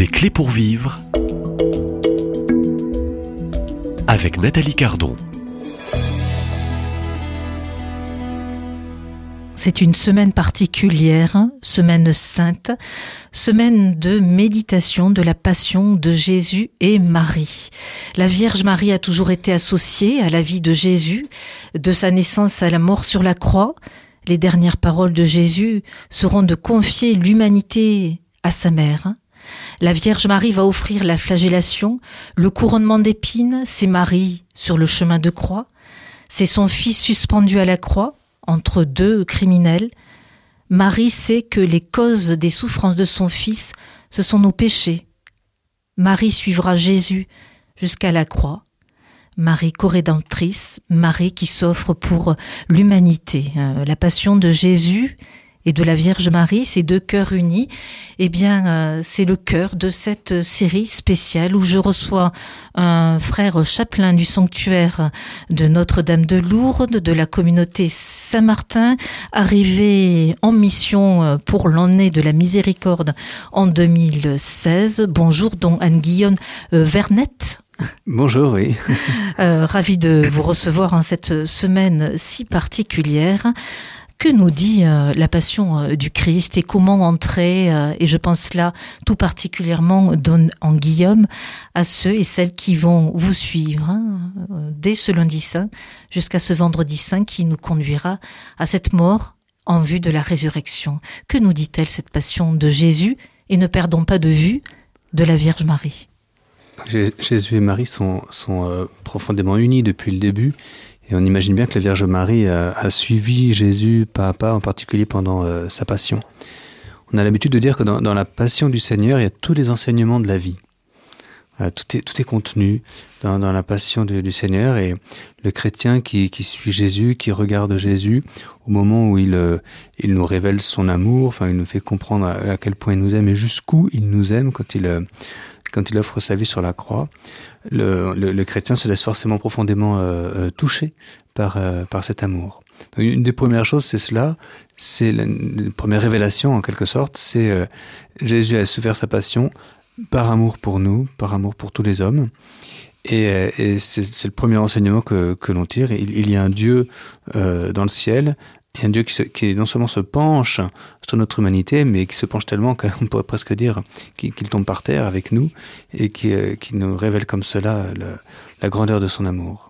Des clés pour vivre avec Nathalie Cardon. C'est une semaine particulière, semaine sainte, semaine de méditation de la passion de Jésus et Marie. La Vierge Marie a toujours été associée à la vie de Jésus, de sa naissance à la mort sur la croix. Les dernières paroles de Jésus seront de confier l'humanité à sa mère. La Vierge Marie va offrir la flagellation, le couronnement d'épines, c'est Marie sur le chemin de croix, c'est son fils suspendu à la croix, entre deux criminels, Marie sait que les causes des souffrances de son fils, ce sont nos péchés. Marie suivra Jésus jusqu'à la croix. Marie corédentrice, Marie qui s'offre pour l'humanité. Euh, la passion de Jésus et de la Vierge Marie, ces deux cœurs unis, eh bien, euh, c'est le cœur de cette série spéciale où je reçois un frère chapelain du sanctuaire de Notre-Dame de Lourdes, de la communauté Saint-Martin, arrivé en mission euh, pour l'année de la miséricorde en 2016. Bonjour, don Anne-Guillaume euh, Vernette. Bonjour, oui. euh, ravi de vous recevoir en cette semaine si particulière. Que nous dit euh, la passion euh, du Christ et comment entrer, euh, et je pense là tout particulièrement en Guillaume, à ceux et celles qui vont vous suivre hein, dès ce lundi saint jusqu'à ce vendredi saint qui nous conduira à cette mort en vue de la résurrection. Que nous dit-elle cette passion de Jésus? Et ne perdons pas de vue de la Vierge Marie. Jésus et Marie sont, profondément unis depuis le début. Et on imagine bien que la Vierge Marie a, suivi Jésus pas à pas, en particulier pendant euh, sa passion. On a l'habitude de dire que dans, la passion du Seigneur, il y a tous les enseignements de la vie. Voilà, tout, est, contenu dans, la passion du Seigneur. Et le chrétien qui, suit Jésus, qui regarde Jésus, au moment où il, euh, nous révèle son amour, enfin, il nous fait comprendre à, quel point il nous aime et jusqu'où il nous aime quand il, euh, quand il offre sa vie sur la croix le, chrétien se laisse forcément profondément euh, euh, touché par, euh, par cet amour. Une des premières choses, c'est cela, c'est la, première révélation en quelque sorte, c'est euh, Jésus a souffert sa passion par amour pour nous, par amour pour tous les hommes. Et, euh, c'est le premier enseignement que, que l'on tire. Il, y a un Dieu dans le ciel, et un Dieu qui, non seulement se penche sur notre humanité, mais qui se penche tellement qu'on pourrait presque dire qu'il qu tombe par terre avec nous et qui, euh, nous révèle comme cela la grandeur de son amour.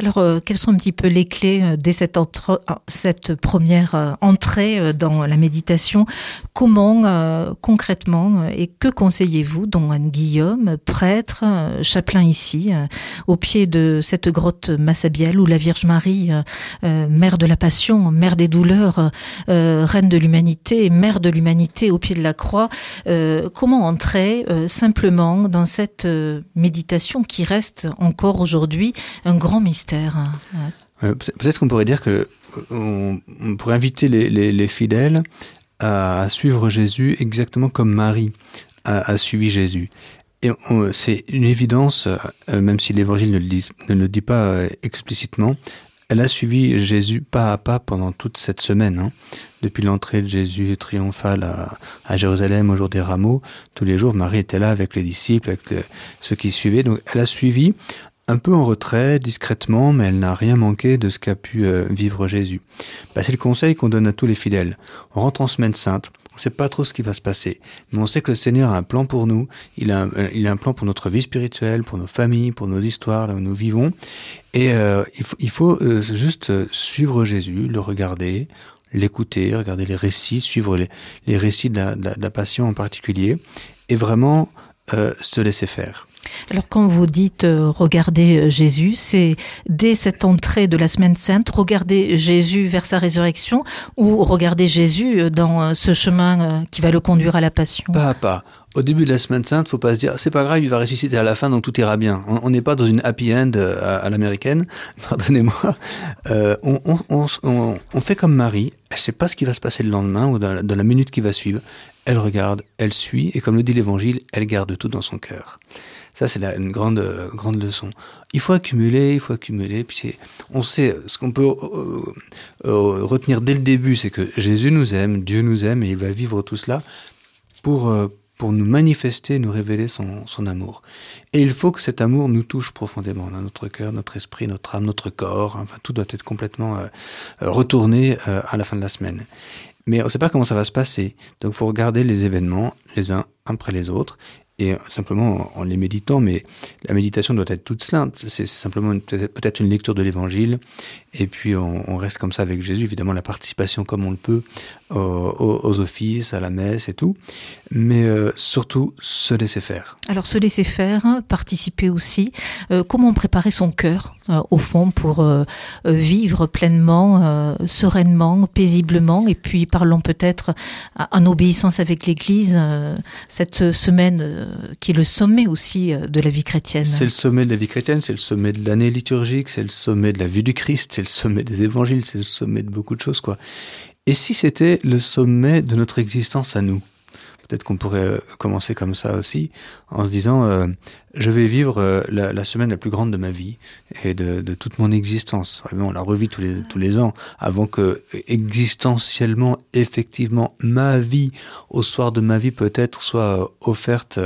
Alors, euh, quelles sont un petit peu les clés euh, dès cette, euh, première euh, entrée dans la méditation? Comment, concrètement, et que conseillez-vous, dont Anne-Guillaume, prêtre, euh, chapelain ici, au pied de cette grotte Massabielle, où la Vierge Marie, mère de la Passion, mère des douleurs, reine de l'humanité, mère de l'humanité au pied de la croix, comment entrer simplement dans cette méditation qui reste encore aujourd'hui un grand mystère Euh, Peut-être qu'on pourrait dire que on, on pourrait inviter les, les, les fidèles à, suivre Jésus exactement comme Marie a, suivi Jésus. Et c'est une évidence, euh, même si l'Évangile ne, le dit pas euh, explicitement, elle a suivi Jésus pas à pas pendant toute cette semaine. Hein. Depuis l'entrée de Jésus triomphale à, Jérusalem au jour des rameaux, tous les jours, Marie était là avec les disciples, avec ceux qui suivaient. Donc elle a suivi un peu en retrait, discrètement, mais elle n'a rien manqué de ce qu'a pu euh, vivre Jésus. Bah, C'est le conseil qu'on donne à tous les fidèles. On rentre en semaine sainte, on ne sait pas trop ce qui va se passer, mais on sait que le Seigneur a un plan pour nous, il a un, euh, il a un plan pour notre vie spirituelle, pour nos familles, pour nos histoires, là où nous vivons, et euh, il faut, il faut euh, juste suivre Jésus, le regarder, l'écouter, regarder les récits, suivre les, les récits de la passion en particulier, et vraiment euh, se laisser faire. Alors quand vous dites euh, regarder euh, Jésus, c'est dès cette entrée de la semaine sainte, regarder Jésus vers sa résurrection ou regarder Jésus euh, dans ce chemin qui va le conduire à la passion? Pas à pas. Au début de la semaine sainte, faut pas se dire c'est pas grave, il va ressusciter à la fin, donc tout ira bien. On n'est pas dans une happy end à, à l'américaine, pardonnez-moi. Euh, on, fait comme Marie, elle sait pas ce qui va se passer le lendemain ou dans la, minute qui va suivre. Elle regarde, elle suit, et comme le dit l'Évangile, elle garde tout dans son cœur. Ça, c'est une grande, euh, grande leçon. Il faut accumuler, il faut accumuler. Puis on sait, ce qu'on peut euh, euh, retenir dès le début, c'est que Jésus nous aime, Dieu nous aime, et il va vivre tout cela pour, euh, pour nous manifester, nous révéler son, amour. Et il faut que cet amour nous touche profondément dans notre cœur, notre esprit, notre âme, notre corps. Enfin, tout doit être complètement euh, retourné euh, à la fin de la semaine. Mais on ne sait pas comment ça va se passer. Donc il faut regarder les événements les uns après les autres et simplement en les méditant, mais la méditation doit être toute simple. C'est simplement peut-être une lecture de l'évangile, et puis on, reste comme ça avec Jésus, évidemment la participation comme on le peut aux, aux offices, à la messe et tout, mais euh, surtout se laisser faire. Alors se laisser faire, participer aussi, euh, comment préparer son cœur euh, au fond pour euh, vivre pleinement, euh, sereinement, paisiblement, et puis parlons peut-être en obéissance avec l'Église cette semaine qui est le sommet aussi de la vie chrétienne. C'est le sommet de la vie chrétienne, c'est le sommet de l'année liturgique, c'est le sommet de la vue du Christ, c'est le sommet des évangiles, c'est le sommet de beaucoup de choses quoi. Et si c'était le sommet de notre existence à nous? Peut-être qu'on pourrait commencer comme ça aussi, en se disant euh, je vais vivre euh, la, la, semaine la plus grande de ma vie et de, de toute mon existence. On la revit tous les, tous les ans, avant que existentiellement, effectivement, ma vie, au soir de ma vie peut-être, soit offerte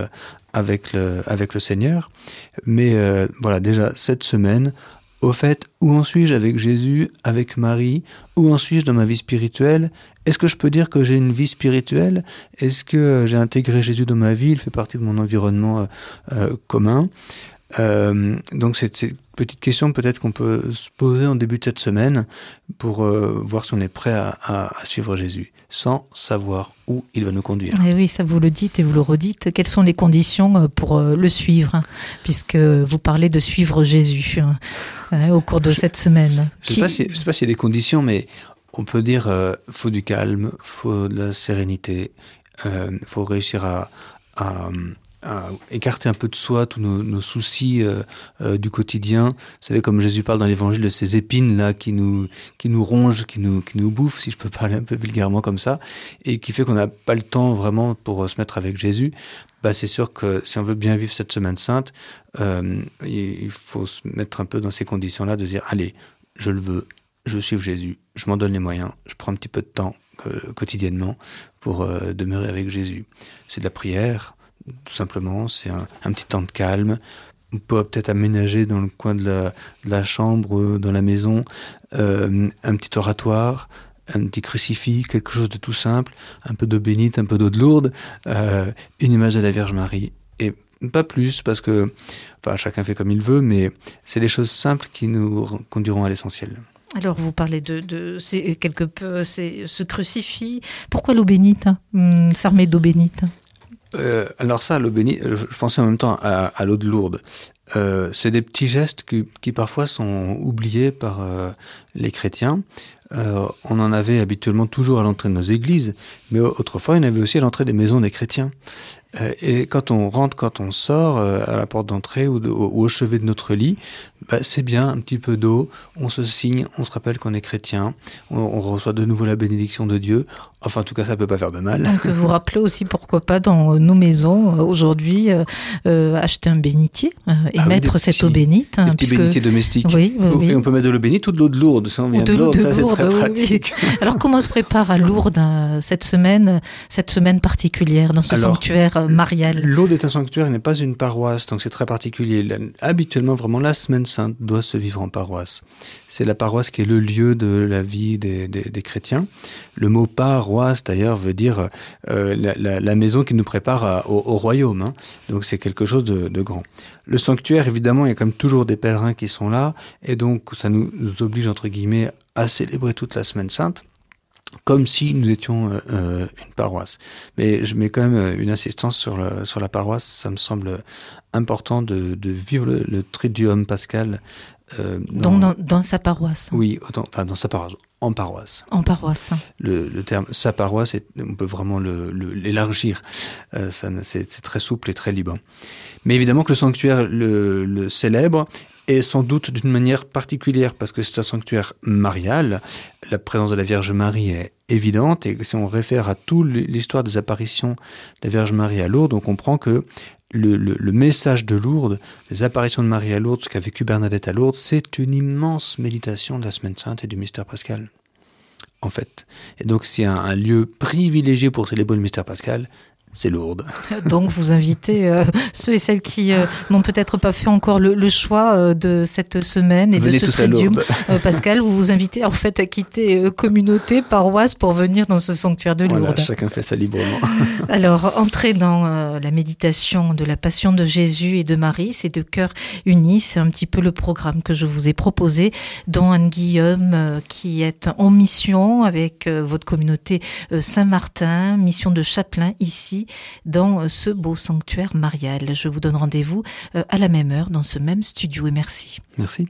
avec le, avec le Seigneur. Mais euh, voilà, déjà cette semaine, au fait, où en suis-je avec Jésus, avec Marie? Où en suis-je dans ma vie spirituelle? Est-ce que je peux dire que j'ai une vie spirituelle? Est-ce que j'ai intégré Jésus dans ma vie? Il fait partie de mon environnement euh, commun. Euh, donc c'est ces petites questions peut-être qu'on peut se poser en début de cette semaine pour euh, voir si on est prêt à, à, à suivre Jésus, sans savoir où il va nous conduire. Et oui, ça vous le dites et vous le redites. Quelles sont les conditions pour le suivre, hein, puisque vous parlez de suivre Jésus hein, au cours de je, cette semaine? Je ne sais, si, sais pas s'il y a des conditions, mais on peut dire euh, faut du calme, faut de la sérénité, euh, faut réussir à, à, à écarter un peu de soi tous nos, soucis euh, euh, du quotidien. Vous savez, comme Jésus parle dans l'évangile de ces épines là qui nous, qui nous rongent, qui nous, qui nous bouffent, si je peux parler un peu vulgairement comme ça, et qui fait qu'on n'a pas le temps vraiment pour se mettre avec Jésus. Bah, c'est sûr que si on veut bien vivre cette semaine sainte, euh, il faut se mettre un peu dans ces conditions-là, de dire allez, je le veux, je suis Jésus, je m'en donne les moyens, je prends un petit peu de temps euh, quotidiennement pour euh, demeurer avec Jésus. C'est de la prière, tout simplement, c'est un, petit temps de calme. On peut peut-être aménager dans le coin de la, chambre, dans la maison, euh, un petit oratoire, un petit crucifix, quelque chose de tout simple, un peu d'eau bénite, un peu d'eau de lourde, euh, une image de la Vierge Marie. Et pas plus, parce que enfin, chacun fait comme il veut, mais c'est les choses simples qui nous conduiront à l'essentiel. Alors, vous parlez de, de quelque peu ce crucifix. Pourquoi l'eau bénite hum, S'armer d'eau bénite euh, Alors ça, l'eau bénite, je pensais en même temps à, l'eau de Lourdes. Euh, c'est des petits gestes qui, parfois sont oubliés par euh, les chrétiens. Euh, on en avait habituellement toujours à l'entrée de nos églises, mais autrefois il y en avait aussi à l'entrée des maisons des chrétiens. Euh, et quand on rentre, quand on sort euh, à la porte d'entrée ou, de, ou, au chevet de notre lit, bah, c'est bien un petit peu d'eau, on se signe, on se rappelle qu'on est chrétien, on, on, reçoit de nouveau la bénédiction de Dieu. Enfin, en tout cas, ça peut pas faire de mal. Donc, vous rappelez aussi, pourquoi pas, dans nos maisons, aujourd'hui, euh, acheter un bénitier et ah, mettre oui, cette petits, eau bénite. Hein, des petits puisque... bénitiers domestiques. Oui, oui, oui. Et on peut mettre de l'eau bénite ou de l'eau de Lourdes, ça on vient de, de Lourdes, ça c'est très pratique. Alors, comment se prépare à Lourdes cette semaine, cette semaine particulière, dans ce Alors, sanctuaire marial Lourdes est un sanctuaire, n'est pas une paroisse, donc c'est très particulier. Habituellement, vraiment, la semaine sainte doit se vivre en paroisse. C'est la paroisse qui est le lieu de la vie des, des, chrétiens. Le mot paroisse, d'ailleurs, veut dire euh, la, maison qui nous prépare au, royaume. Hein. Donc c'est quelque chose de, de, grand. Le sanctuaire, évidemment, il y a comme toujours des pèlerins qui sont là, et donc ça nous oblige, entre guillemets, à célébrer toute la semaine sainte comme si nous étions euh, une paroisse. Mais je mets quand même une insistance sur, la paroisse. Ça me semble important de, de vivre le, le triduum pascal. Euh, dans, Donc dans, dans, sa paroisse. Oui, dans, enfin, dans sa paroisse. En paroisse. En paroisse. Le, le terme sa paroisse, est, on peut vraiment l'élargir. Euh, c'est très souple et très libre. Mais évidemment que le sanctuaire le, le célèbre et sans doute d'une manière particulière parce que c'est un sanctuaire marial. La présence de la Vierge Marie est évidente et si on réfère à toute l'histoire des apparitions de la Vierge Marie à Lourdes, on comprend que le, message de Lourdes, les apparitions de Marie à Lourdes, ce qu'a vécu Bernadette à Lourdes, c'est une immense méditation de la Semaine Sainte et du Mystère Pascal. En fait. Et donc, c'est un, un lieu privilégié pour célébrer le Mystère Pascal, c'est lourd. Donc vous invitez euh, ceux et celles qui euh, n'ont peut-être pas fait encore le, le choix euh, de cette semaine et Venez de ce tridium. Pascal, vous vous invitez en fait à quitter communauté, paroisse pour venir dans ce sanctuaire de Lourdes. Voilà, chacun fait ça librement. Alors, entrer dans la méditation de la passion de Jésus et de Marie, c'est de cœur unis, c'est un petit peu le programme que je vous ai proposé, dont Anne-Guillaume, euh, qui est en mission avec votre communauté Saint-Martin, mission de chapelain ici, dans euh, ce beau sanctuaire marial. Je vous donne rendez-vous euh, à la même heure dans ce même studio et merci. Merci.